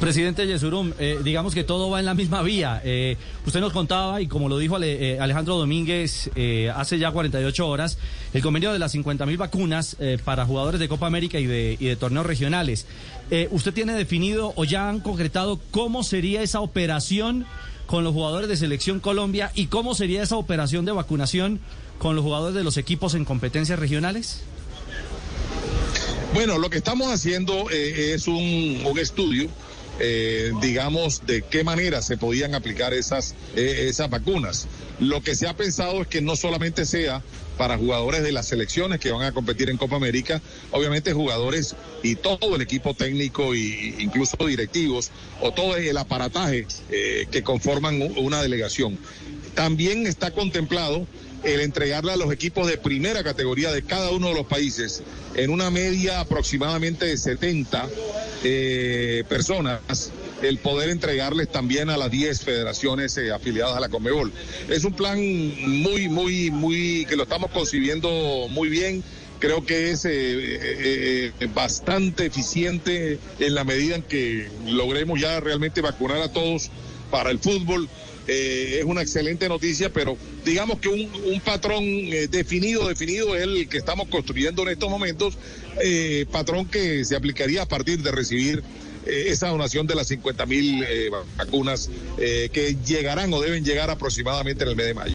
Presidente Yesurum, eh, digamos que todo va en la misma vía. Eh, usted nos contaba, y como lo dijo eh, Alejandro Domínguez eh, hace ya 48 horas, el convenio de las 50 mil vacunas para jugadores de Copa América y de, y de torneos regionales. ¿Usted tiene definido o ya han concretado cómo sería esa operación con los jugadores de Selección Colombia y cómo sería esa operación de vacunación con los jugadores de los equipos en competencias regionales? Bueno, lo que estamos haciendo es un estudio, eh, digamos, de qué manera se podían aplicar esas, eh, esas vacunas. Lo que se ha pensado es que no solamente sea para jugadores de las selecciones que van a competir en Copa América, obviamente jugadores y todo el equipo técnico e incluso directivos o todo el aparataje eh, que conforman una delegación. También está contemplado el entregarle a los equipos de primera categoría de cada uno de los países en una media aproximadamente de 70 eh, personas el poder entregarles también a las 10 federaciones eh, afiliadas a la Comebol. Es un plan muy, muy, muy, que lo estamos concibiendo muy bien. Creo que es eh, bastante eficiente en la medida en que logremos ya realmente vacunar a todos para el fútbol. Eh, es una excelente noticia, pero digamos que un, un patrón eh, definido, definido es el que estamos construyendo en estos momentos, eh, patrón que se aplicaría a partir de recibir eh, esa donación de las 50 mil vacunas que llegarán o deben llegar aproximadamente en el mes de mayo.